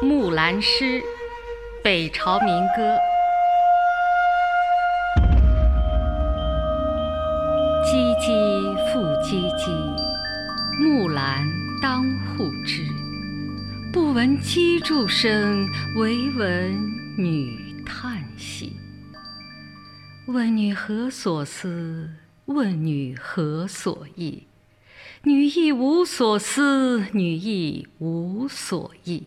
《木兰诗》，北朝民歌。唧唧复唧唧，木兰当户织。不闻机杼声，惟闻女叹息。问女何所思？问女何所忆？女亦无所思，女亦无所忆。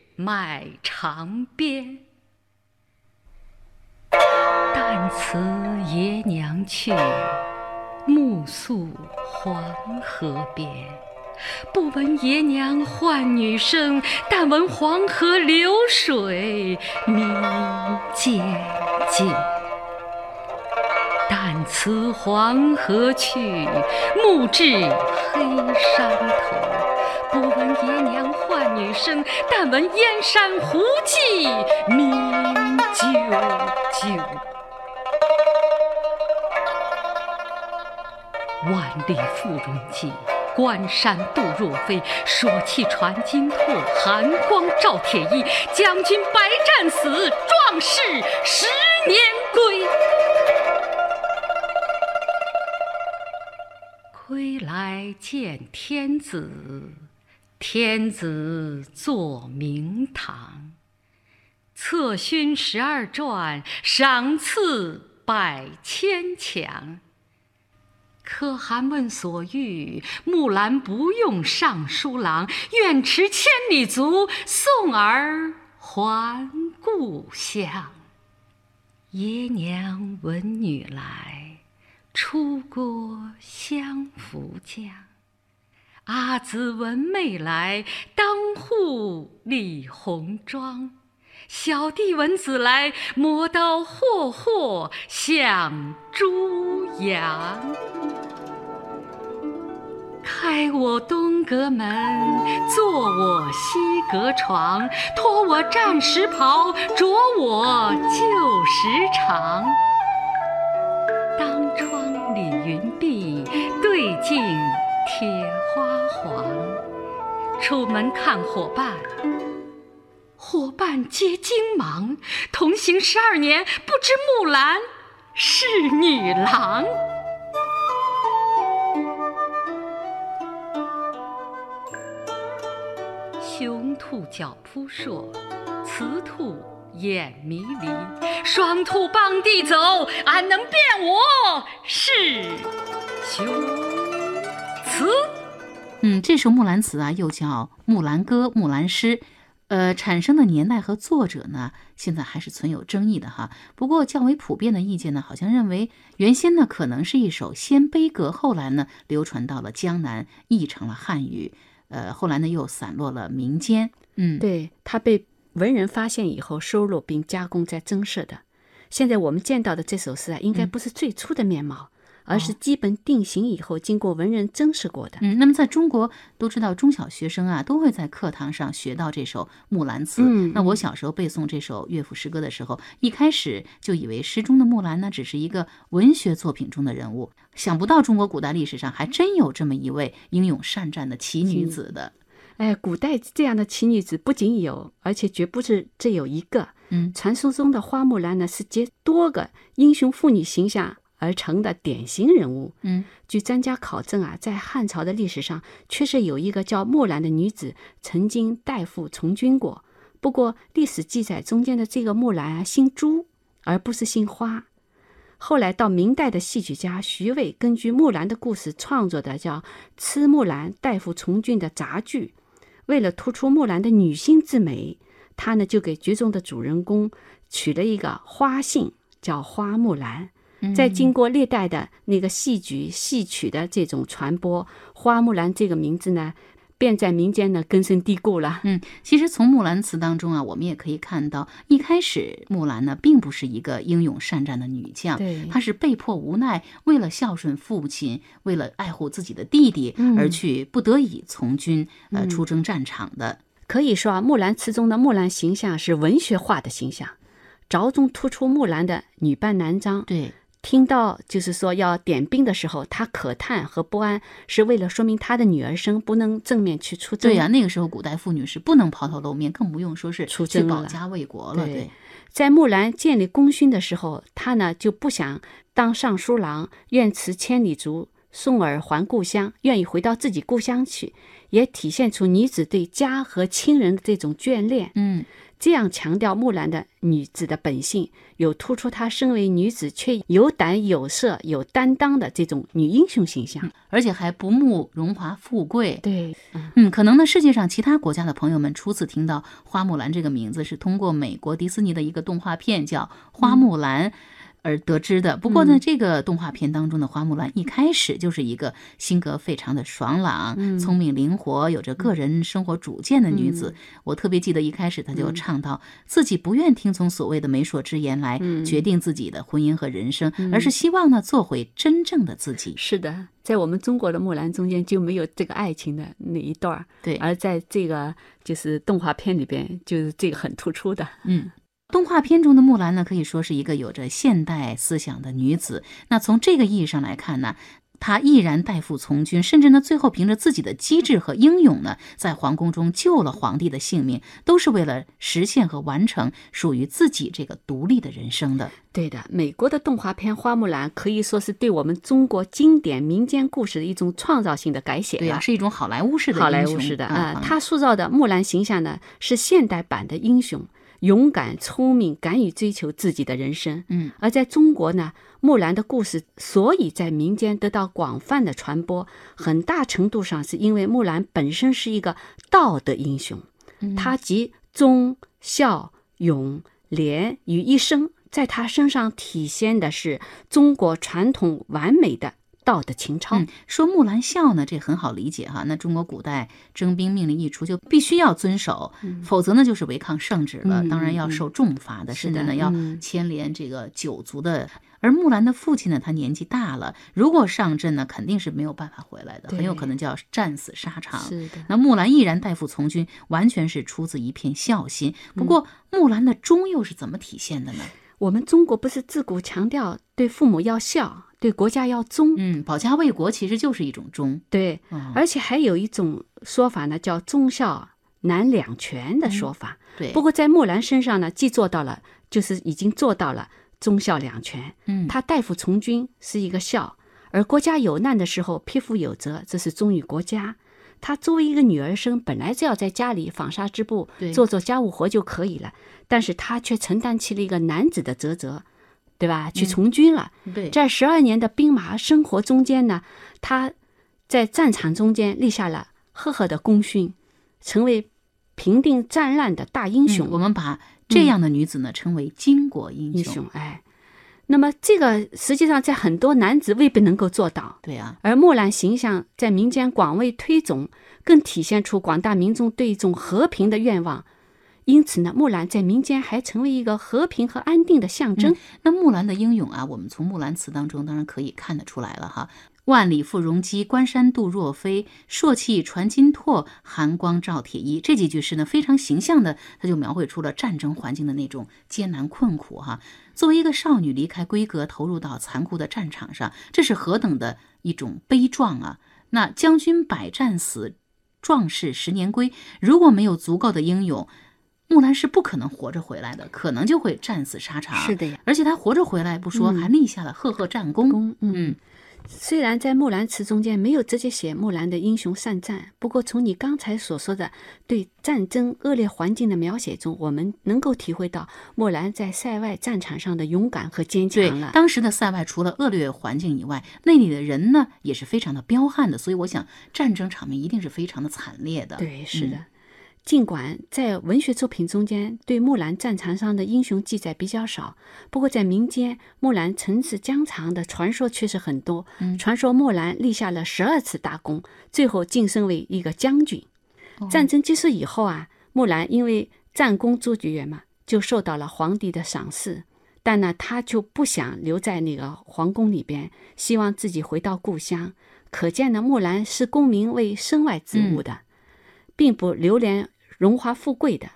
买长鞭。但辞爷娘去，暮宿黄河边。不闻爷娘唤女声，但闻黄河流水鸣溅溅。但辞黄河去，暮至黑山头。不闻声，但闻燕山胡骑鸣啾啾。万里赴戎机，关山度若飞。朔气传金柝，寒光照铁衣。将军百战死，壮士十年归。归来见天子，天子坐明堂。策勋十二转，赏赐百千强。可汗问所欲，木兰不用尚书郎，愿驰千里足，送儿还故乡。爷娘闻女来。出郭相扶将，阿姊闻妹来，当户理红妆。小弟闻姊来，磨刀霍霍向猪羊。开我东阁门，坐我西阁床，脱我战时袍，着我旧时裳。当窗理云鬓对镜铁花黄，出门看伙伴，伙伴皆惊忙。同行十二年，不知木兰是女郎。雄兔脚扑朔，雌兔眼迷离。双兔傍地走，安能辨我是雄？词，嗯，这首《木兰辞》啊，又叫《木兰歌》《木兰诗》，呃，产生的年代和作者呢，现在还是存有争议的哈。不过较为普遍的意见呢，好像认为原先呢可能是一首鲜卑歌，后来呢流传到了江南，译成了汉语，呃，后来呢又散落了民间。嗯，对，它被文人发现以后收录并加工再增设的。现在我们见到的这首诗啊，应该不是最初的面貌。而是基本定型以后，经过文人增饰过的。嗯，那么在中国都知道，中小学生啊都会在课堂上学到这首《木兰辞》。嗯，那我小时候背诵这首乐府诗歌的时候，一开始就以为诗中的木兰呢只是一个文学作品中的人物，想不到中国古代历史上还真有这么一位英勇善战的奇女子的。哎，古代这样的奇女子不仅有，而且绝不是只有一个。嗯，传说中的花木兰呢是集多个英雄妇女形象。而成的典型人物。嗯，据专家考证啊，在汉朝的历史上，确实有一个叫木兰的女子曾经代父从军过。不过，历史记载中间的这个木兰啊，姓朱，而不是姓花。后来到明代的戏曲家徐渭根据木兰的故事创作的叫《痴木兰代父从军》的杂剧，为了突出木兰的女性之美，他呢就给剧中的主人公取了一个花姓，叫花木兰。在经过历代的那个戏剧、戏曲的这种传播，花木兰这个名字呢，便在民间呢根深蒂固了。嗯，其实从《木兰辞》当中啊，我们也可以看到，一开始木兰呢并不是一个英勇善战的女将，对她是被迫无奈，为了孝顺父亲，为了爱护自己的弟弟，嗯而去不得已从军，呃，出征战场的。可以说啊，《木兰辞》中的木兰形象是文学化的形象，着重突出木兰的女扮男装。对，听到就是说要点兵的时候，他可叹和不安，是为了说明他的女儿身不能正面去出征。对呀、那个时候古代妇女是不能抛头露面，更不用说是去出征了保家卫国了。对对，在木兰建立功勋的时候，他呢就不想当尚书郎，愿辞千里足，送儿还故乡，愿意回到自己故乡去，也体现出女子对家和亲人的这种眷恋。嗯，这样强调木兰的女子的本性，有突出她身为女子却有胆有色、有担当的这种女英雄形象。而且还不慕荣华富贵。对，嗯，可能呢，世界上其他国家的朋友们初次听到花木兰这个名字，是通过美国迪士尼的一个动画片叫《花木兰》而得知的。不过呢，这个动画片当中的花木兰一开始就是一个性格非常的爽朗、聪明灵活、有着个人生活主见的女子。我特别记得一开始她就唱到，自己不愿听从所谓的媒妁之言来决定自己的婚姻和人生，而是希望呢做回真正的自己。是的，在我们中国的木兰中间就没有这个爱情的那一段儿，对，而在这个就是动画片里边，就是这个很突出的。嗯，动画片中的木兰呢，可以说是一个有着现代思想的女子。那从这个意义上来看呢，她毅然代父从军，甚至呢，最后凭着自己的机智和英勇呢，在皇宫中救了皇帝的性命，都是为了实现和完成属于自己这个独立的人生的。对的，美国的动画片《花木兰》可以说是对我们中国经典民间故事的一种创造性的改写了。对呀、是一种好莱坞式的好莱坞式的啊啊，他塑造的木兰形象呢，是现代版的英雄，勇敢、聪明，敢于追求自己的人生。嗯，而在中国呢，木兰的故事所以在民间得到广泛的传播，很大程度上是因为木兰本身是一个道德英雄，她集忠、孝、勇、廉于一身，在她身上体现的是中国传统完美的道德情操。嗯，说木兰孝呢，这很好理解哈。那中国古代征兵命令一出，就必须要遵守，否则呢就是违抗圣旨了，嗯当然要受重罚的，是的甚至呢要嗯牵连这个九族的。而木兰的父亲呢，他年纪大了，如果上阵呢，肯定是没有办法回来的，很有可能就要战死沙场。是的，那木兰毅然代父从军，完全是出自一片孝心。不过，木兰的忠又是怎么体现的呢？我们中国不是自古强调对父母要孝，对国家要忠，嗯，保家卫国其实就是一种忠。对，嗯，而且还有一种说法呢，叫忠孝难两全的说法。对，不过在木兰身上呢，既做到了，就是已经做到了忠孝两全。嗯，她代父从军是一个孝，而国家有难的时候匹夫有责，这是忠于国家。她作为一个女儿身，本来只要在家里纺纱织布，做做家务活就可以了，但是她却承担起了一个男子的职责，对吧？去从军了。对，在十二年的兵马生活中间呢，他在战场中间立下了赫赫的功勋，成为平定战乱的大英雄。嗯我们把这样的女子呢称为巾帼英雄。英雄，哎，那么这个实际上在很多男子未必能够做到，对啊，而木兰形象在民间广为推崇，更体现出广大民众对一种和平的愿望。因此呢，木兰在民间还成为一个和平和安定的象征。那木兰的英勇啊，我们从《木兰辞》当中当然可以看得出来了哈。万里赴戎机，关山度若飞。朔气传金柝，寒光照铁衣。这几句诗呢，非常形象的，它就描绘出了战争环境的那种艰难困苦哈。作为一个少女离开闺阁，投入到残酷的战场上，这是何等的一种悲壮啊！那将军百战死，壮士十年归。如果没有足够的英勇，木兰是不可能活着回来的，可能就会战死沙场。是的呀，而且他活着回来不说，嗯还立下了赫赫战功。功嗯嗯，虽然在《木兰辞》中间没有直接写木兰的英雄善战，不过从你刚才所说的对战争恶劣环境的描写中，我们能够体会到木兰在塞外战场上的勇敢和坚强了。当时的塞外除了恶劣环境以外，那里的人呢也是非常的彪悍的，所以我想战争场面一定是非常的惨烈的。对，是的。嗯尽管在文学作品中间对木兰战场上的英雄记载比较少，不过在民间，木兰陈词疆场的传说确实很多。嗯传说木兰立下了十二次大功，最后晋升为一个将军。战争结束以后啊，木兰因为战功卓绝嘛，就受到了皇帝的赏识。但呢，她就不想留在那个皇宫里边，希望自己回到故乡。可见呢，木兰是功名为身外之物的，并不留连荣华富贵的。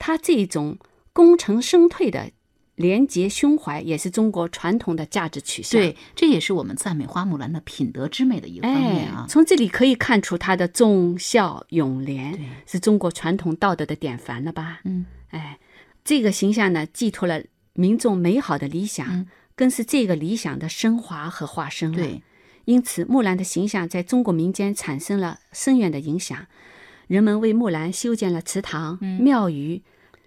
他这种功成身退的廉洁胸怀，也是中国传统的价值取向。对，这也是我们赞美花木兰的品德之美的一个方面啊。从这里可以看出她的忠孝永廉，是中国传统道德的典范了吧？嗯，哎，这个形象呢，寄托了民众美好的理想，嗯更是这个理想的升华和化身了。对，因此，木兰的形象在中国民间产生了深远的影响。人们为木兰修建了祠堂、嗯庙宇。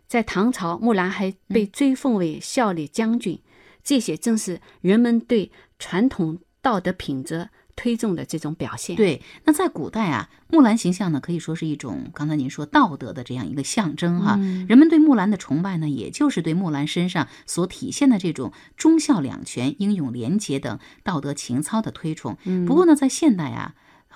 在唐朝，木兰还被追奉为孝烈将军，这些正是人们对传统道德品质推崇的这种表现。对，那在古代啊，木兰形象呢，可以说是一种刚才您说道德的这样一个象征哈。嗯人们对木兰的崇拜呢，也就是对木兰身上所体现的这种忠孝两全、英勇廉洁等道德情操的推崇。嗯不过呢，在现代啊。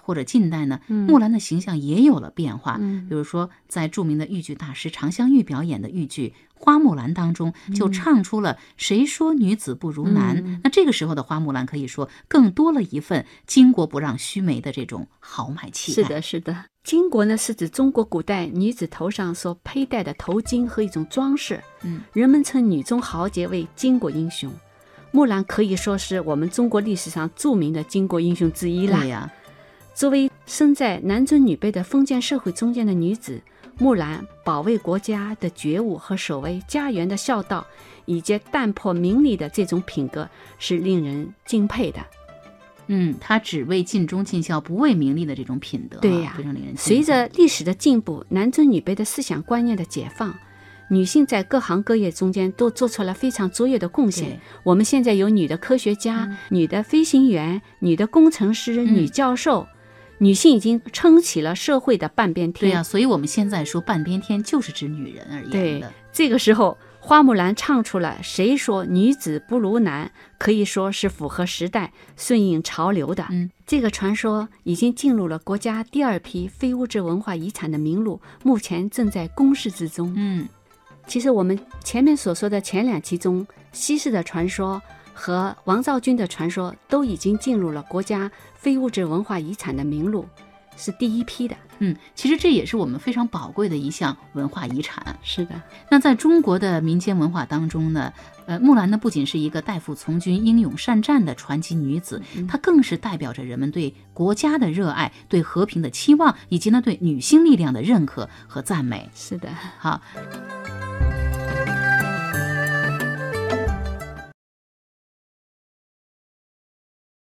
或者近代呢，木兰的形象也有了变化。嗯比如说，在著名的豫剧大师常香玉表演的豫剧《花木兰》当中，就唱出了“谁说女子不如男”嗯那这个时候的花木兰可以说更多了一份巾帼不让须眉的这种豪迈气概。是的，是的。巾帼呢，是指中国古代女子头上所佩戴的头巾和一种装饰。嗯，人们称女中豪杰为巾帼英雄。木兰可以说是我们中国历史上著名的巾帼英雄之一啦对。呀、作为身在男尊女卑的封建社会中间的女子，木兰保卫国家的觉悟和守卫家园的孝道，以及淡泊名利的这种品格，是令人敬佩的。嗯，她只为尽忠尽孝，不为名利的这种品德啊，对呀非常令人随着历史的进步，男尊女卑的思想观念的解放，女性在各行各业中间都做出了非常卓越的贡献。我们现在有女的科学家、女的飞行员、女的工程师、嗯女教授，女性已经撑起了社会的半边天。对呀、所以我们现在说半边天就是指女人而言对。，这个时候，花木兰唱出了“谁说女子不如男”，可以说是符合时代、顺应潮流的。嗯，这个传说已经进入了国家第二批非物质文化遗产的名录，目前正在公示之中。嗯，其实我们前面所说的前两期中，西式的传说和王昭君的传说都已经进入了国家非物质文化遗产的名录，是第一批的。嗯，其实这也是我们非常宝贵的一项文化遗产。是的，那在中国的民间文化当中呢，呃，木兰呢不仅是一个代父从军、英勇善战的传奇女子，她更是代表着人们对国家的热爱、对和平的期望，以及呢对女性力量的认可和赞美。是的。好，